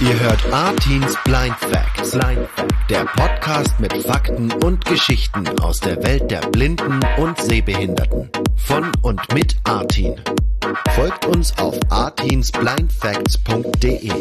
Ihr hört Artins Blind Facts, Blind Fact, der Podcast mit Fakten und Geschichten aus der Welt der Blinden und Sehbehinderten. Von und mit Artin. Folgt uns auf artinsblindfacts.de.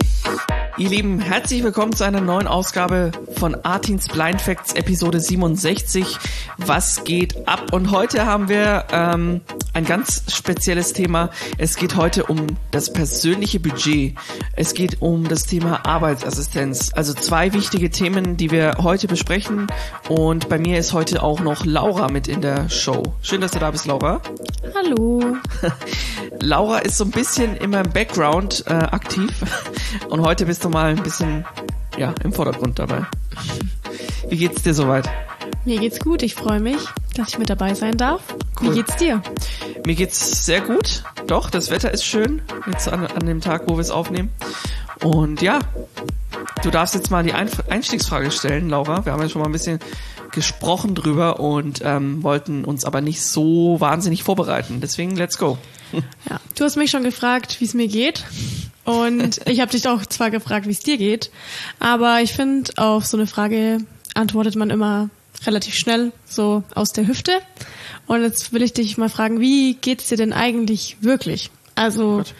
Ihr Lieben, herzlich willkommen zu einer neuen Ausgabe von Artins Blind Facts Episode 67. Was geht ab? Und heute haben wir ähm, ein ganz spezielles Thema. Es geht heute um das persönliche Budget. Es geht um das Thema Arbeitsassistenz. Also zwei wichtige Themen, die wir heute besprechen. Und bei mir ist heute auch noch Laura mit in der Show. Schön, dass du da bist, Laura. Hallo. Laura ist so ein bisschen immer im Background äh, aktiv und heute bist du mal ein bisschen ja, im Vordergrund dabei. Wie geht's dir soweit? Mir geht's gut, ich freue mich, dass ich mit dabei sein darf. Cool. Wie geht's dir? Mir geht's sehr gut. Doch, das Wetter ist schön, jetzt an, an dem Tag, wo wir es aufnehmen. Und ja, du darfst jetzt mal die Einf Einstiegsfrage stellen, Laura. Wir haben ja schon mal ein bisschen gesprochen drüber und ähm, wollten uns aber nicht so wahnsinnig vorbereiten. Deswegen, let's go. Ja, du hast mich schon gefragt, wie es mir geht. Und ich habe dich auch zwar gefragt, wie es dir geht, aber ich finde, auf so eine Frage antwortet man immer relativ schnell, so aus der Hüfte. Und jetzt will ich dich mal fragen, wie geht's dir denn eigentlich wirklich? Also, Gott.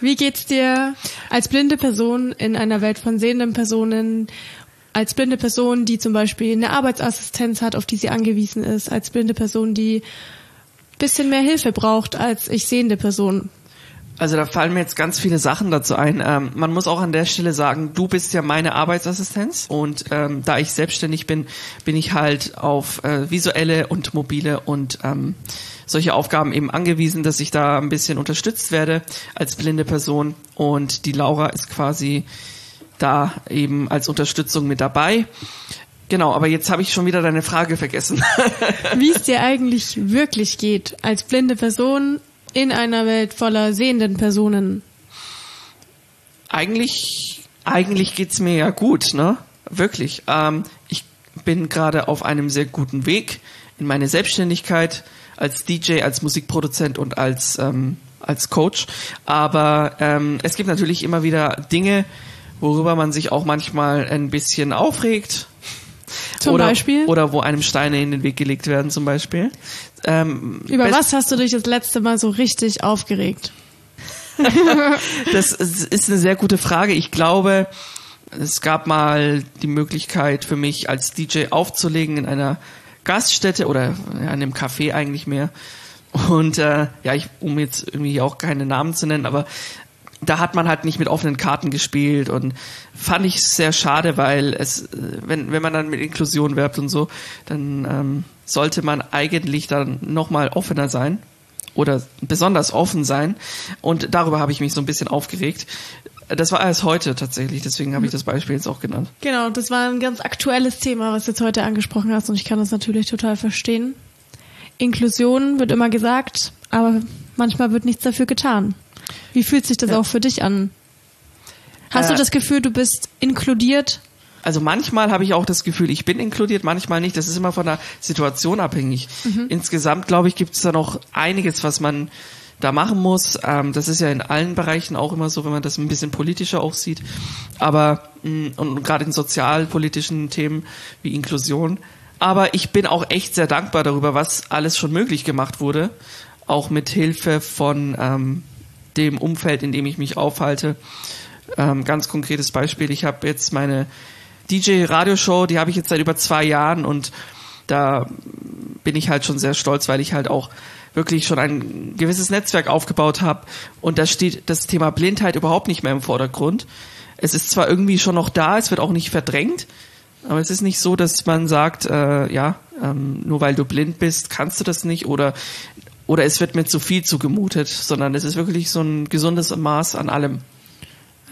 wie geht's dir als blinde Person in einer Welt von sehenden Personen, als blinde Person, die zum Beispiel eine Arbeitsassistenz hat, auf die sie angewiesen ist, als blinde Person, die bisschen mehr Hilfe braucht als ich sehende Person? Also da fallen mir jetzt ganz viele Sachen dazu ein. Ähm, man muss auch an der Stelle sagen, du bist ja meine Arbeitsassistenz und ähm, da ich selbstständig bin, bin ich halt auf äh, visuelle und mobile und ähm, solche Aufgaben eben angewiesen, dass ich da ein bisschen unterstützt werde als blinde Person und die Laura ist quasi da eben als Unterstützung mit dabei. Genau, aber jetzt habe ich schon wieder deine Frage vergessen. Wie es dir eigentlich wirklich geht als blinde Person in einer Welt voller sehenden Personen? eigentlich, eigentlich geht's mir ja gut, ne? Wirklich. Ähm, ich bin gerade auf einem sehr guten Weg in meine Selbstständigkeit als DJ, als Musikproduzent und als ähm, als Coach. Aber ähm, es gibt natürlich immer wieder Dinge, worüber man sich auch manchmal ein bisschen aufregt. Zum oder, Beispiel? Oder wo einem Steine in den Weg gelegt werden, zum Beispiel. Ähm, Über was hast du dich das letzte Mal so richtig aufgeregt? Das ist eine sehr gute Frage. Ich glaube, es gab mal die Möglichkeit für mich als DJ aufzulegen in einer Gaststätte oder in einem Café eigentlich mehr. Und äh, ja, ich, um jetzt irgendwie auch keine Namen zu nennen, aber da hat man halt nicht mit offenen Karten gespielt und fand ich sehr schade, weil es, äh, wenn, wenn man dann mit Inklusion werbt und so, dann ähm, sollte man eigentlich dann nochmal offener sein oder besonders offen sein. Und darüber habe ich mich so ein bisschen aufgeregt. Das war erst heute tatsächlich, deswegen habe ich das Beispiel jetzt auch genannt. Genau, das war ein ganz aktuelles Thema, was du jetzt heute angesprochen hast und ich kann das natürlich total verstehen. Inklusion wird immer gesagt, aber manchmal wird nichts dafür getan. Wie fühlt sich das Ja. auch für dich an? Hast du Äh, das Gefühl, du bist inkludiert? Also manchmal habe ich auch das Gefühl, ich bin inkludiert, manchmal nicht. Das ist immer von der Situation abhängig. Insgesamt, glaube ich, gibt es da noch einiges, was man da machen muss. Ähm, das ist ja in allen Bereichen auch immer so, wenn man das ein bisschen politischer auch sieht. Aber mh, und gerade in sozialpolitischen Themen wie Inklusion. Aber ich bin auch echt sehr dankbar darüber, was alles schon möglich gemacht wurde. Auch mit Hilfe von ähm, dem Umfeld, in dem ich mich aufhalte. Ähm, ganz konkretes Beispiel, ich habe jetzt meine DJ-Radioshow, die habe ich jetzt seit über zwei Jahren und da bin ich halt schon sehr stolz, weil ich halt auch wirklich schon ein gewisses Netzwerk aufgebaut habe und da steht das Thema Blindheit überhaupt nicht mehr im Vordergrund. Es ist zwar irgendwie schon noch da, es wird auch nicht verdrängt, aber es ist nicht so, dass man sagt, äh, ja, ähm, nur weil du blind bist, kannst du das nicht oder oder es wird mir zu viel zugemutet, sondern es ist wirklich so ein gesundes Maß an allem.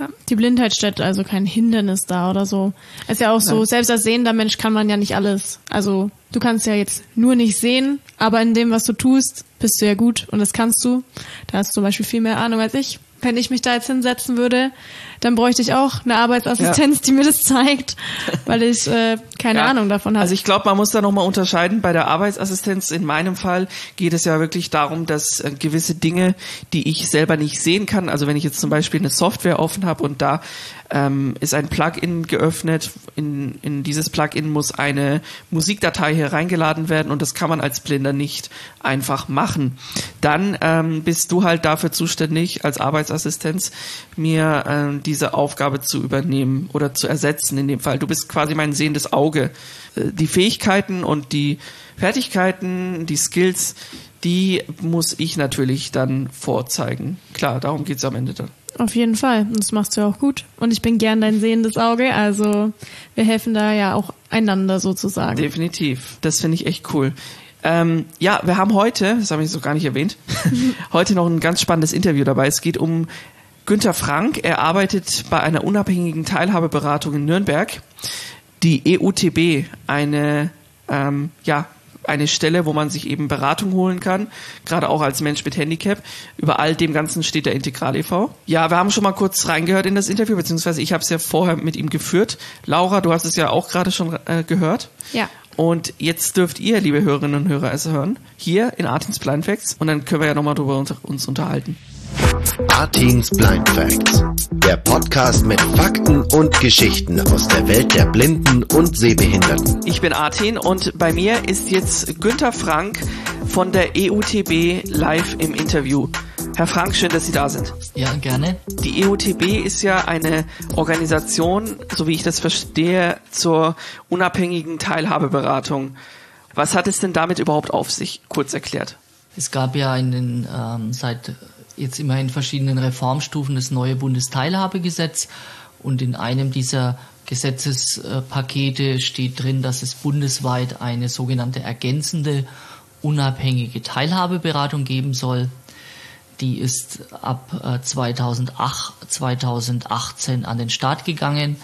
Ja, Die Blindheit stellt also kein Hindernis dar oder so. Ist ja auch so, Nein. selbst als sehender Mensch kann man ja nicht alles. Also du kannst ja jetzt nur nicht sehen, aber in dem, was du tust, bist du ja gut und das kannst du. Da hast du zum Beispiel viel mehr Ahnung als ich. wenn ich mich da jetzt hinsetzen würde, dann bräuchte ich auch eine Arbeitsassistenz, ja. die mir das zeigt, weil ich äh, keine ja. Ahnung davon habe. Also ich glaube, man muss da nochmal unterscheiden. Bei der Arbeitsassistenz in meinem Fall geht es ja wirklich darum, dass äh, gewisse Dinge, die ich selber nicht sehen kann, also wenn ich jetzt zum Beispiel eine Software offen habe und da ähm, ist ein Plugin geöffnet. In, in dieses Plugin muss eine Musikdatei hier reingeladen werden und das kann man als Blinder nicht einfach machen. Dann ähm, bist du halt dafür zuständig, als Arbeitsassistenz mir ähm, diese Aufgabe zu übernehmen oder zu ersetzen in dem Fall. Du bist quasi mein sehendes Auge. Äh, die Fähigkeiten und die Fertigkeiten, die Skills, die muss ich natürlich dann vorzeigen. Klar, darum geht's am Ende dann. Auf jeden Fall. Und das machst du ja auch gut. Und ich bin gern dein sehendes Auge. Also wir helfen da ja auch einander sozusagen. Definitiv. Das finde ich echt cool. Ähm, ja, wir haben heute, das habe ich so gar nicht erwähnt, heute noch ein ganz spannendes Interview dabei. Es geht um Günter Frank. Er arbeitet bei einer unabhängigen Teilhabeberatung in Nürnberg. Die EUTB, eine ähm, ja, eine Stelle, wo man sich eben Beratung holen kann, gerade auch als Mensch mit Handicap. Über all dem Ganzen steht der Integral e.V. Ja, wir haben schon mal kurz reingehört in das Interview, beziehungsweise ich habe es ja vorher mit ihm geführt. Laura, du hast es ja auch gerade schon äh, gehört. Ja. Und jetzt dürft ihr, liebe Hörerinnen und Hörer, es hören, hier in Artins Blind Facts. Und dann können wir ja nochmal drüber uns unterhalten. Artins Blind Facts. Der Podcast mit Fakten und Geschichten aus der Welt der Blinden und Sehbehinderten. Ich bin Artin und bei mir ist jetzt Günther Frank von der EUTB live im Interview. Herr Frank, schön, dass Sie da sind. Ja, gerne. Die EUTB ist ja eine Organisation, so wie ich das verstehe, zur unabhängigen Teilhabeberatung. Was hat es denn damit überhaupt auf sich? Kurz erklärt. Es gab ja einen, ähm, seit jetzt immer in verschiedenen Reformstufen das neue Bundesteilhabegesetz und in einem dieser Gesetzespakete steht drin, dass es bundesweit eine sogenannte ergänzende unabhängige Teilhabeberatung geben soll. Die ist ab 2008, äh, 2018 an den Start gegangen.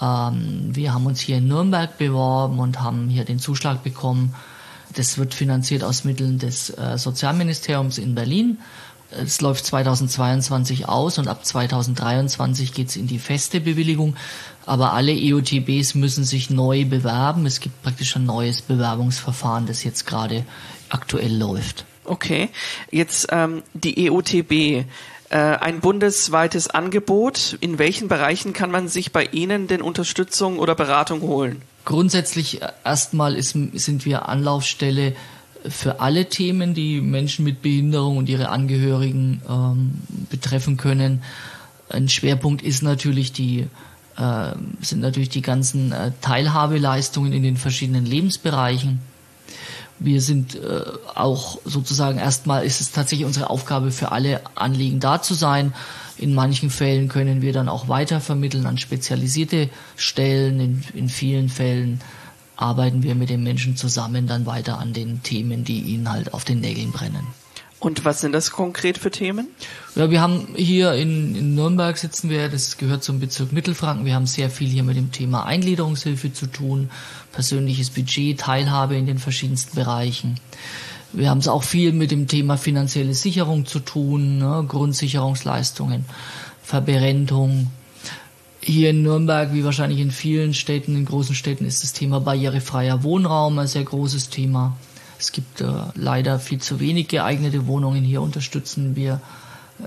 Ähm, wir haben uns hier in Nürnberg beworben und haben hier den Zuschlag bekommen. Das wird finanziert aus Mitteln des äh, Sozialministeriums in Berlin es läuft 2022 aus und ab 2023 geht's in die feste Bewilligung. Aber alle EOTBs müssen sich neu bewerben. Es gibt praktisch ein neues Bewerbungsverfahren, das jetzt gerade aktuell läuft. Okay, jetzt ähm, die EOTB. Äh, ein bundesweites Angebot. In welchen Bereichen kann man sich bei Ihnen denn Unterstützung oder Beratung holen? Grundsätzlich äh, erstmal ist, sind wir Anlaufstelle für alle Themen, die Menschen mit Behinderung und ihre Angehörigen ähm, betreffen können. Ein Schwerpunkt ist natürlich die äh, sind natürlich die ganzen äh, Teilhabeleistungen in den verschiedenen Lebensbereichen. Wir sind äh, auch sozusagen erstmal ist es tatsächlich unsere Aufgabe für alle Anliegen da zu sein. In manchen Fällen können wir dann auch weiter vermitteln an spezialisierte Stellen. In, in vielen Fällen arbeiten wir mit den Menschen zusammen dann weiter an den Themen, die ihnen halt auf den Nägeln brennen. Und was sind das konkret für Themen? Ja, wir haben hier in, in Nürnberg sitzen wir, das gehört zum Bezirk Mittelfranken. Wir haben sehr viel hier mit dem Thema Eingliederungshilfe zu tun, persönliches Budget, Teilhabe in den verschiedensten Bereichen. Wir haben es auch viel mit dem Thema finanzielle Sicherung zu tun, ne, Grundsicherungsleistungen, Verberentung, hier in Nürnberg, wie wahrscheinlich in vielen Städten, in großen Städten, ist das Thema barrierefreier Wohnraum ein sehr großes Thema. Es gibt äh, leider viel zu wenig geeignete Wohnungen. Hier unterstützen wir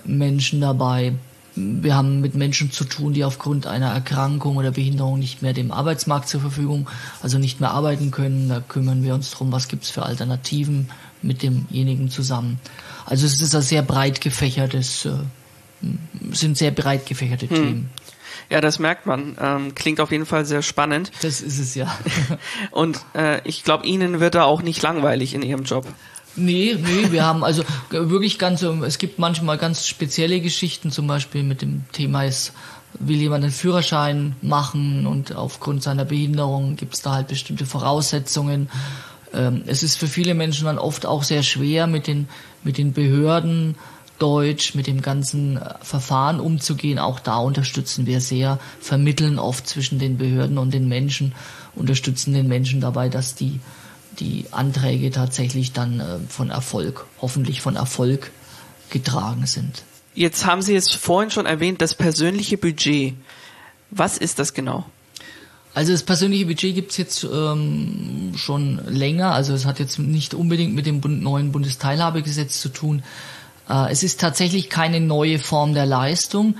Menschen dabei. Wir haben mit Menschen zu tun, die aufgrund einer Erkrankung oder Behinderung nicht mehr dem Arbeitsmarkt zur Verfügung, also nicht mehr arbeiten können. Da kümmern wir uns drum, was gibt's für Alternativen mit demjenigen zusammen. Also es ist ein sehr breit gefächertes, äh, sind sehr breit gefächerte hm. Themen. Ja, das merkt man. Ähm, klingt auf jeden Fall sehr spannend. Das ist es ja. Und äh, ich glaube, Ihnen wird da auch nicht langweilig in Ihrem Job. Nee, nee, wir haben also wirklich ganz, es gibt manchmal ganz spezielle Geschichten, zum Beispiel mit dem Thema ist, will jemand einen Führerschein machen und aufgrund seiner Behinderung gibt es da halt bestimmte Voraussetzungen. Ähm, es ist für viele Menschen dann oft auch sehr schwer mit den, mit den Behörden Deutsch, mit dem ganzen äh, Verfahren umzugehen. Auch da unterstützen wir sehr, vermitteln oft zwischen den Behörden und den Menschen, unterstützen den Menschen dabei, dass die, die Anträge tatsächlich dann äh, von Erfolg, hoffentlich von Erfolg getragen sind. Jetzt haben Sie es vorhin schon erwähnt, das persönliche Budget. Was ist das genau? Also das persönliche Budget gibt's jetzt ähm, schon länger. Also es hat jetzt nicht unbedingt mit dem neuen Bundesteilhabegesetz zu tun. Äh, es ist tatsächlich keine neue Form der Leistung,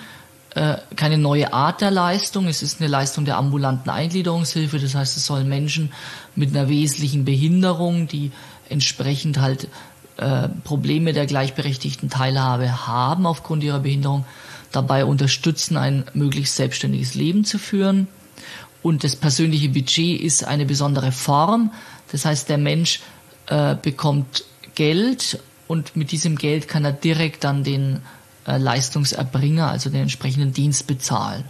äh, keine neue Art der Leistung. Es ist eine Leistung der ambulanten Eingliederungshilfe. Das heißt, es sollen Menschen mit einer wesentlichen Behinderung, die entsprechend halt äh, Probleme der gleichberechtigten Teilhabe haben aufgrund ihrer Behinderung, dabei unterstützen, ein möglichst selbstständiges Leben zu führen. Und das persönliche Budget ist eine besondere Form. Das heißt, der Mensch äh, bekommt Geld und mit diesem Geld kann er direkt dann den äh, Leistungserbringer, also den entsprechenden Dienst bezahlen.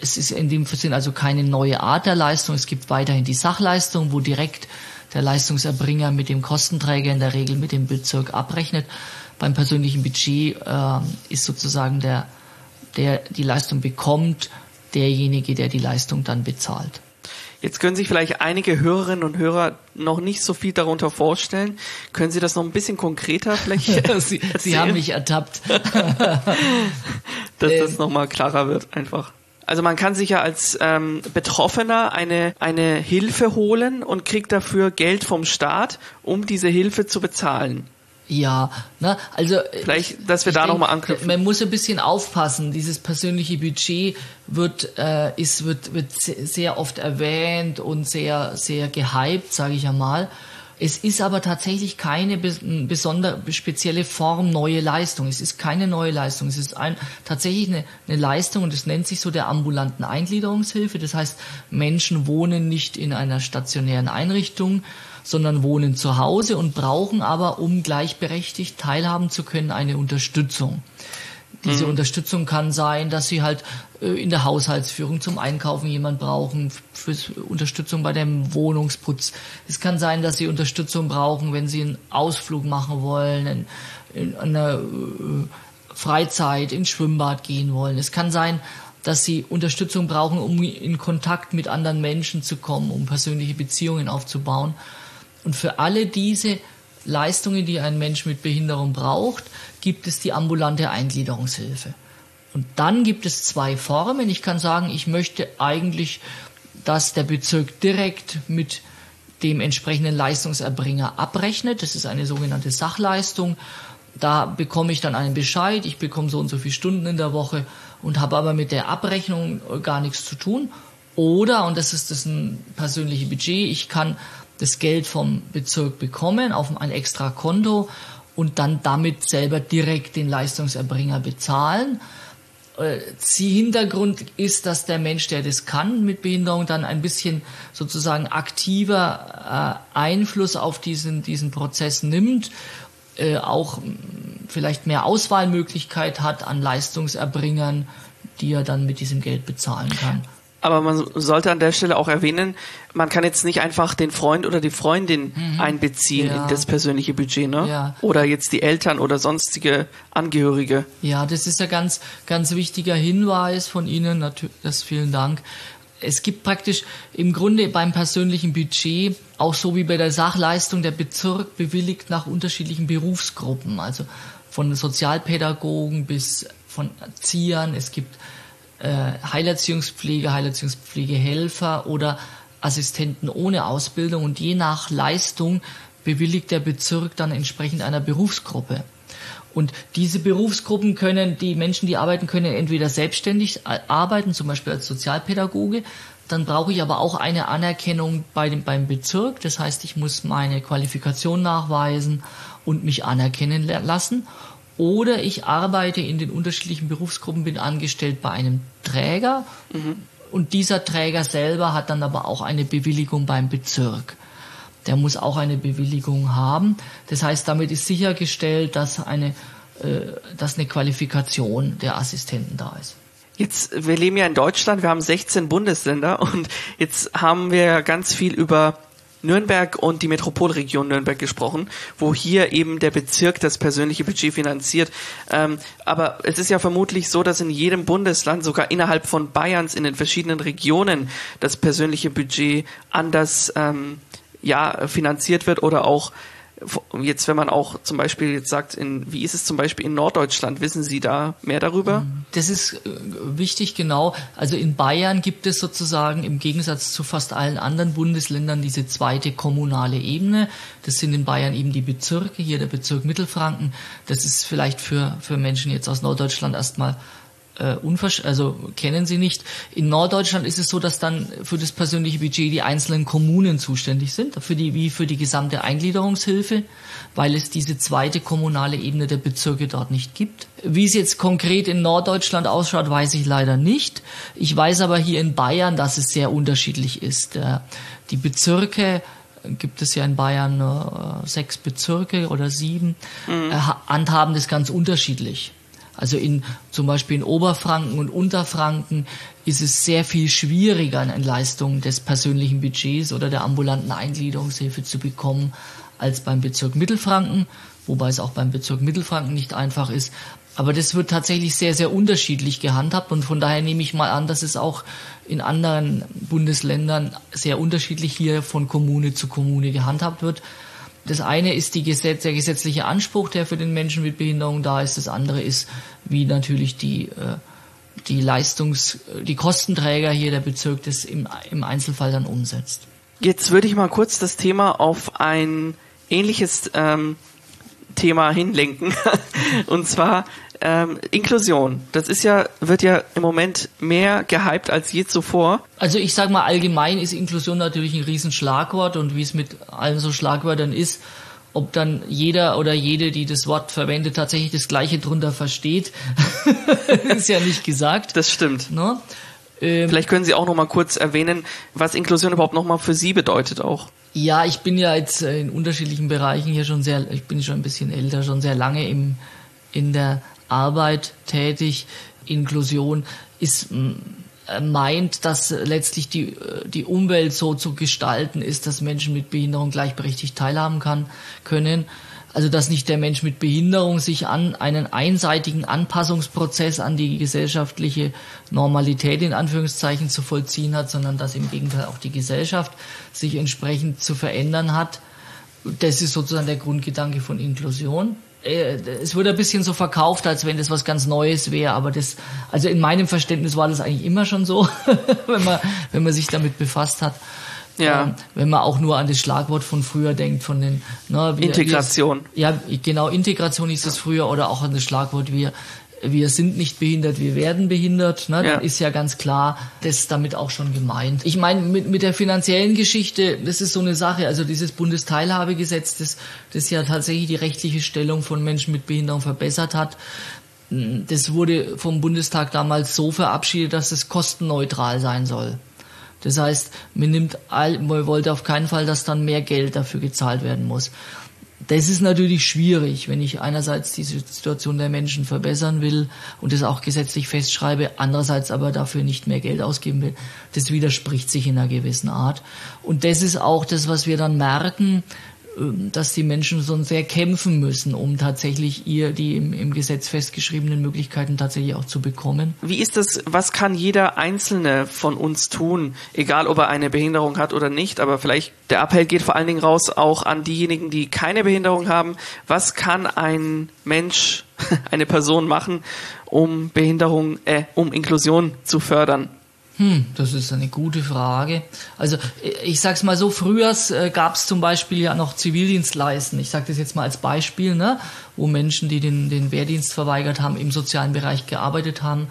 Es ist in dem Sinn also keine neue Art der Leistung. Es gibt weiterhin die Sachleistung, wo direkt der Leistungserbringer mit dem Kostenträger in der Regel mit dem Bezirk abrechnet. Beim persönlichen Budget äh, ist sozusagen der, der die Leistung bekommt, derjenige, der die Leistung dann bezahlt. Jetzt können sich vielleicht einige Hörerinnen und Hörer noch nicht so viel darunter vorstellen. Können Sie das noch ein bisschen konkreter vielleicht Sie, Sie haben mich ertappt. Dass ähm, das nochmal klarer wird einfach. Also man kann sich ja als ähm, Betroffener eine, eine Hilfe holen und kriegt dafür Geld vom Staat, um diese Hilfe zu bezahlen. Ja, ne, also vielleicht, dass wir da nochmal anknüpfen. Man muss ein bisschen aufpassen. Dieses persönliche Budget wird äh, ist wird wird sehr oft erwähnt und sehr sehr gehypt, sage ich einmal. Es ist aber tatsächlich keine besondere spezielle Form neue Leistung. Es ist keine neue Leistung. Es ist ein, tatsächlich eine, eine Leistung und es nennt sich so der ambulanten Eingliederungshilfe. Das heißt, Menschen wohnen nicht in einer stationären Einrichtung, sondern wohnen zu Hause und brauchen aber, um gleichberechtigt teilhaben zu können, eine Unterstützung. Diese mhm. Unterstützung kann sein, dass sie halt äh, in der Haushaltsführung zum Einkaufen jemand brauchen, für Unterstützung bei dem Wohnungsputz. Es kann sein, dass sie Unterstützung brauchen, wenn sie einen Ausflug machen wollen, in, in einer äh, Freizeit, ins Schwimmbad gehen wollen. Es kann sein, dass sie Unterstützung brauchen, um in Kontakt mit anderen Menschen zu kommen, um persönliche Beziehungen aufzubauen. Und für alle diese Leistungen, die ein Mensch mit Behinderung braucht, gibt es die ambulante Eingliederungshilfe. Und dann gibt es zwei Formen. Ich kann sagen, ich möchte eigentlich, dass der Bezirk direkt mit dem entsprechenden Leistungserbringer abrechnet. Das ist eine sogenannte Sachleistung. Da bekomme ich dann einen Bescheid, ich bekomme so und so viele Stunden in der Woche und habe aber mit der Abrechnung gar nichts zu tun. Oder, und das ist das ein persönliches Budget, ich kann das Geld vom Bezirk bekommen auf ein extra Konto und dann damit selber direkt den Leistungserbringer bezahlen. Äh, Hintergrund ist, dass der Mensch, der das kann mit Behinderung, dann ein bisschen sozusagen aktiver äh, Einfluss auf diesen, diesen Prozess nimmt, äh, auch vielleicht mehr Auswahlmöglichkeit hat an Leistungserbringern, die er dann mit diesem Geld bezahlen kann. Aber man sollte an der Stelle auch erwähnen, man kann jetzt nicht einfach den Freund oder die Freundin mhm. einbeziehen ja. in das persönliche Budget, ne? Ja. Oder jetzt die Eltern oder sonstige Angehörige. Ja, das ist ja ganz, ganz wichtiger Hinweis von Ihnen. Natürlich, das vielen Dank. Es gibt praktisch im Grunde beim persönlichen Budget auch so wie bei der Sachleistung der Bezirk bewilligt nach unterschiedlichen Berufsgruppen, also von Sozialpädagogen bis von Erziehern. Es gibt Heilerziehungspflege, Heilerziehungspflegehelfer oder Assistenten ohne Ausbildung und je nach Leistung bewilligt der Bezirk dann entsprechend einer Berufsgruppe. Und diese Berufsgruppen können, die Menschen, die arbeiten, können entweder selbstständig arbeiten, zum Beispiel als Sozialpädagoge, dann brauche ich aber auch eine Anerkennung bei dem, beim Bezirk. Das heißt, ich muss meine Qualifikation nachweisen und mich anerkennen lassen. Oder ich arbeite in den unterschiedlichen Berufsgruppen, bin angestellt bei einem Träger mhm. und dieser Träger selber hat dann aber auch eine Bewilligung beim Bezirk. Der muss auch eine Bewilligung haben. Das heißt, damit ist sichergestellt, dass eine, äh, dass eine Qualifikation der Assistenten da ist. Jetzt, wir leben ja in Deutschland, wir haben 16 Bundesländer und jetzt haben wir ganz viel über Nürnberg und die Metropolregion Nürnberg gesprochen, wo hier eben der Bezirk das persönliche Budget finanziert. Ähm, aber es ist ja vermutlich so, dass in jedem Bundesland, sogar innerhalb von Bayerns, in den verschiedenen Regionen, das persönliche Budget anders ähm, ja finanziert wird oder auch Jetzt, wenn man auch zum Beispiel jetzt sagt, in, wie ist es zum Beispiel in Norddeutschland? Wissen Sie da mehr darüber? Das ist äh, wichtig, genau. Also in Bayern gibt es sozusagen im Gegensatz zu fast allen anderen Bundesländern diese zweite kommunale Ebene. Das sind in Bayern eben die Bezirke, hier der Bezirk Mittelfranken. Das ist vielleicht für, für Menschen jetzt aus Norddeutschland erstmal äh, unversch also kennen sie nicht. In Norddeutschland ist es so, dass dann für das persönliche Budget die einzelnen Kommunen zuständig sind, für die, wie für die gesamte Eingliederungshilfe, weil es diese zweite kommunale Ebene der Bezirke dort nicht gibt. Wie es jetzt konkret in Norddeutschland ausschaut, weiß ich leider nicht. Ich weiß aber hier in Bayern, dass es sehr unterschiedlich ist. Äh, die Bezirke gibt es ja in Bayern äh, sechs Bezirke oder sieben, mhm. äh, handhaben das ganz unterschiedlich. Also in, zum Beispiel in Oberfranken und Unterfranken ist es sehr viel schwieriger, eine Leistung des persönlichen Budgets oder der ambulanten Eingliederungshilfe zu bekommen als beim Bezirk Mittelfranken, wobei es auch beim Bezirk Mittelfranken nicht einfach ist. Aber das wird tatsächlich sehr, sehr unterschiedlich gehandhabt und von daher nehme ich mal an, dass es auch in anderen Bundesländern sehr unterschiedlich hier von Kommune zu Kommune gehandhabt wird. Das eine ist die Gesetz, der gesetzliche Anspruch, der für den Menschen mit Behinderung da ist. Das andere ist, wie natürlich die, äh, die Leistungs-, die Kostenträger hier der Bezirk das im, im Einzelfall dann umsetzt. Jetzt würde ich mal kurz das Thema auf ein ähnliches ähm, Thema hinlenken. Und zwar ähm, Inklusion, das ist ja, wird ja im Moment mehr gehypt als je zuvor. Also ich sage mal, allgemein ist Inklusion natürlich ein Riesenschlagwort und wie es mit allen so Schlagwörtern ist, ob dann jeder oder jede, die das Wort verwendet, tatsächlich das Gleiche drunter versteht, ist ja nicht gesagt. Das stimmt. Ne? Ähm, Vielleicht können Sie auch noch mal kurz erwähnen, was Inklusion überhaupt noch mal für Sie bedeutet auch. Ja, ich bin ja jetzt äh, in unterschiedlichen Bereichen hier schon sehr, ich bin schon ein bisschen älter, schon sehr lange im, in der Arbeit tätig. Inklusion ist äh, meint, dass letztlich die, äh, die Umwelt so zu gestalten ist, dass Menschen mit Behinderung gleichberechtigt teilhaben kann, können. Also dass nicht der Mensch mit Behinderung sich an einen einseitigen Anpassungsprozess an die gesellschaftliche Normalität in Anführungszeichen zu vollziehen hat, sondern dass im Gegenteil auch die Gesellschaft sich entsprechend zu verändern hat. Das ist sozusagen der Grundgedanke von Inklusion. Äh, es wurde ein bisschen so verkauft, als wenn das was ganz Neues wäre, aber das, also in meinem Verständnis war das eigentlich immer schon so, wenn man, wenn man sich damit befasst hat. Ja. Ähm, wenn man auch nur an das Schlagwort von früher denkt, von den ne, wir, Integration. Wir, ja, genau, Integration ist das früher oder auch an das Schlagwort wir wir sind nicht behindert, wir werden behindert, ne, ja. ist ja ganz klar, das ist damit auch schon gemeint. Ich meine, mit, mit der finanziellen Geschichte, das ist so eine Sache, also dieses Bundesteilhabegesetz, das, das ja tatsächlich die rechtliche Stellung von Menschen mit Behinderung verbessert hat, das wurde vom Bundestag damals so verabschiedet, dass es kostenneutral sein soll. Das heißt, man nimmt all, man wollte auf keinen Fall, dass dann mehr Geld dafür gezahlt werden muss. Das ist natürlich schwierig, wenn ich einerseits die Situation der Menschen verbessern will und das auch gesetzlich festschreibe, andererseits aber dafür nicht mehr Geld ausgeben will. Das widerspricht sich in einer gewissen Art. Und das ist auch das, was wir dann merken, dass die Menschen so sehr kämpfen müssen, um tatsächlich ihr die im, im, Gesetz festgeschriebenen Möglichkeiten tatsächlich auch zu bekommen. Wie ist das, was kann jeder Einzelne von uns tun, egal ob er eine Behinderung hat oder nicht, aber vielleicht der Appell geht vor allen Dingen raus auch an diejenigen, die keine Behinderung haben. Was kann ein Mensch, eine Person machen, um Behinderung, äh, um Inklusion zu fördern? Hm, das ist eine gute Frage. Also ich sag's mal so, früher äh, gab es zum Beispiel ja noch Zivildienstleisten. Ich sage das jetzt mal als Beispiel, ne, wo Menschen, die den, den Wehrdienst verweigert haben, im sozialen Bereich gearbeitet haben.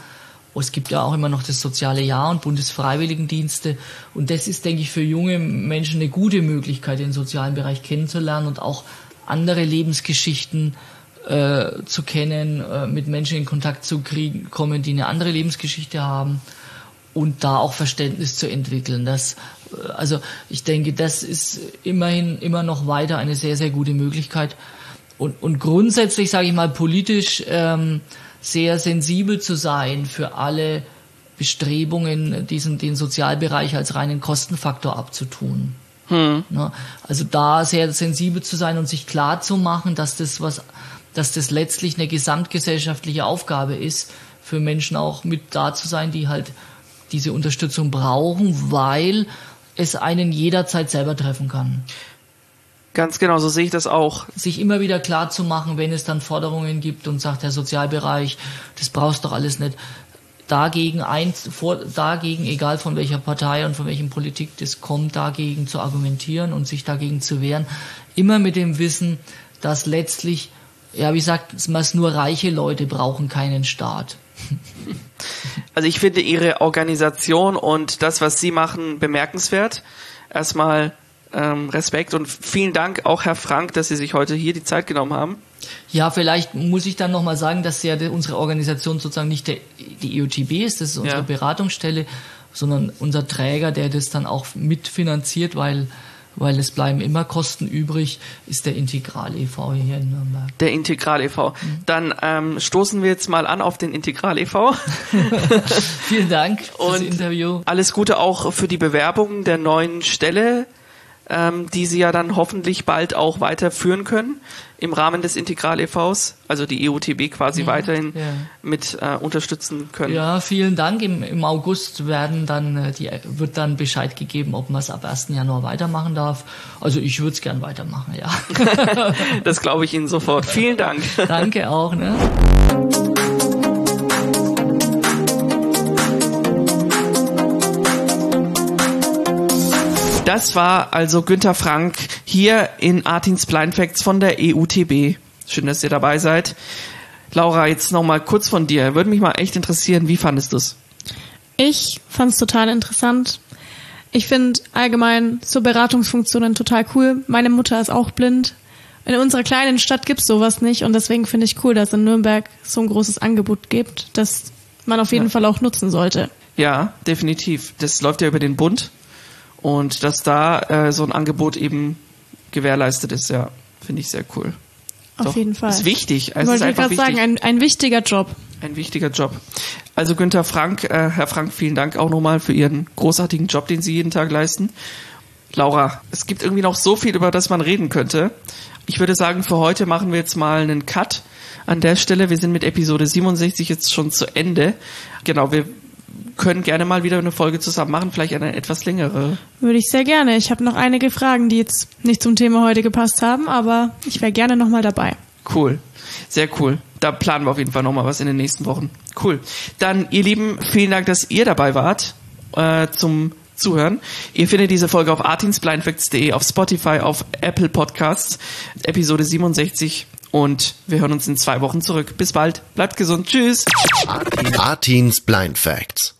Oh, es gibt ja auch immer noch das soziale Jahr und Bundesfreiwilligendienste. Und das ist, denke ich, für junge Menschen eine gute Möglichkeit, den sozialen Bereich kennenzulernen und auch andere Lebensgeschichten äh, zu kennen, äh, mit Menschen in Kontakt zu kriegen, kommen, die eine andere Lebensgeschichte haben und da auch Verständnis zu entwickeln. Das, äh, also ich denke, das ist immerhin immer noch weiter eine sehr, sehr gute Möglichkeit. Und, und grundsätzlich, sage ich mal, politisch ähm, sehr sensibel zu sein für alle Bestrebungen, diesen, den Sozialbereich als reinen Kostenfaktor abzutun. Hm. Ne? Also da sehr sensibel zu sein und sich klar zu machen, dass das was, dass das letztlich eine gesamtgesellschaftliche Aufgabe ist, für Menschen auch mit da zu sein, die halt diese Unterstützung brauchen, weil es einen jederzeit selber treffen kann. Ganz genau, so sehe ich das auch. Sich immer wieder klar zu machen, wenn es dann Forderungen gibt und sagt der Sozialbereich, das brauchst doch alles nicht. Dagegen eins, vor, dagegen, egal von welcher Partei und von welchem Politik das kommt, dagegen zu argumentieren und sich dagegen zu wehren. Immer mit dem Wissen, dass letztlich, ja, wie sagt man es, nur reiche Leute brauchen keinen Staat. Also ich finde Ihre Organisation und das, was Sie machen, bemerkenswert. Erstmal ähm, Respekt und vielen Dank auch Herr Frank, dass Sie sich heute hier die Zeit genommen haben. Ja, vielleicht muss ich dann nochmal sagen, dass ja unsere Organisation sozusagen nicht der, die EUTB ist, das ist unsere ja. Beratungsstelle, sondern unser Träger, der das dann auch mitfinanziert, weil weil es bleiben immer Kosten übrig, ist der Integral e.V. hier in Nürnberg. Der Integral e.V. Mhm. Dann ähm, stoßen wir jetzt mal an auf den Integral e.V. Vielen Dank fürs Interview. Alles Gute auch für die Bewerbung der neuen Stelle ähm, die sie ja dann hoffentlich bald auch weiterführen können im Rahmen des Integral e.V.s, also die EUTB quasi ja, weiterhin ja. mit äh, unterstützen können. Ja, vielen Dank. Im, im August werden dann äh, die, wird dann Bescheid gegeben, ob man es ab 1. Januar weitermachen darf. Also ich würde es gern weitermachen, ja. das glaube ich Ihnen sofort. Vielen Dank. Danke auch. Ne? Das war also Günther Frank hier in Artins Blind Facts von der EUTB. Schön, dass ihr dabei seid. Laura, jetzt nochmal kurz von dir. Würde mich mal echt interessieren, wie fandest du es? Ich fand es total interessant. Ich finde allgemein so Beratungsfunktionen total cool. Meine Mutter ist auch blind. In unserer kleinen Stadt gibt's sowas nicht und deswegen finde ich cool, dass es in Nürnberg so ein großes Angebot gibt, das man auf jeden ja. Fall auch nutzen sollte. Ja, definitiv. Das läuft ja über den Bund und dass da äh, so ein Angebot eben gewährleistet ist, ja, finde ich sehr cool. Auf Doch, jeden Fall. Ist wichtig. Also Wollte ich gerade sagen, ein, ein wichtiger Job. Ein wichtiger Job. Also Günther Frank, äh, Herr Frank, vielen Dank auch nochmal für Ihren großartigen Job, den Sie jeden Tag leisten. Laura, es gibt irgendwie noch so viel, über das man reden könnte. Ich würde sagen, für heute machen wir jetzt mal einen Cut an der Stelle. Wir sind mit Episode 67 jetzt schon zu Ende. Genau, wir können gerne mal wieder eine Folge zusammen machen, vielleicht eine etwas längere. Würde ich sehr gerne. Ich habe noch einige Fragen, die jetzt nicht zum Thema heute gepasst haben, aber ich wäre gerne nochmal dabei. Cool. Sehr cool. Da planen wir auf jeden Fall nochmal was in den nächsten Wochen. Cool. Dann, ihr Lieben, vielen Dank, dass ihr dabei wart äh, zum Zuhören. Ihr findet diese Folge auf artinsblindfacts.de, auf Spotify, auf Apple Podcasts, Episode 67 und wir hören uns in zwei Wochen zurück. Bis bald. Bleibt gesund. Tschüss. Artins Blind Facts.